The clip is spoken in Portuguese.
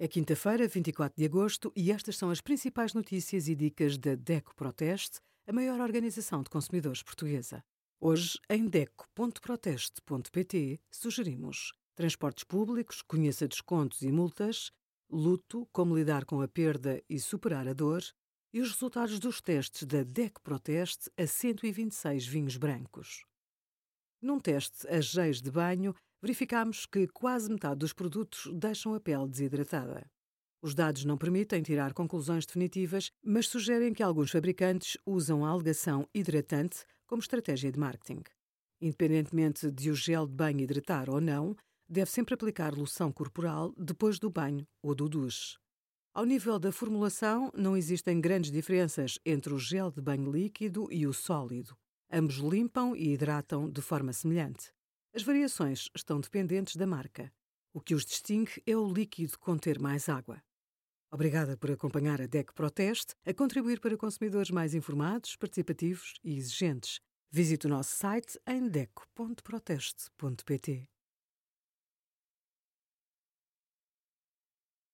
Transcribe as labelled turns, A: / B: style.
A: É quinta-feira, 24 de agosto, e estas são as principais notícias e dicas da DECO Proteste, a maior organização de consumidores portuguesa. Hoje, em DECO.proteste.pt, sugerimos transportes públicos, conheça descontos e multas, luto, como lidar com a perda e superar a dor, e os resultados dos testes da DECO Proteste a 126 vinhos brancos. Num teste a geis de banho, verificamos que quase metade dos produtos deixam a pele desidratada. Os dados não permitem tirar conclusões definitivas, mas sugerem que alguns fabricantes usam a alegação hidratante como estratégia de marketing. Independentemente de o gel de banho hidratar ou não, deve sempre aplicar loção corporal depois do banho ou do duche. Ao nível da formulação, não existem grandes diferenças entre o gel de banho líquido e o sólido. Ambos limpam e hidratam de forma semelhante. As variações estão dependentes da marca. O que os distingue é o líquido conter mais água. Obrigada por acompanhar a DEC Proteste a contribuir para consumidores mais informados, participativos e exigentes. Visite o nosso site em deco.proteste.pt.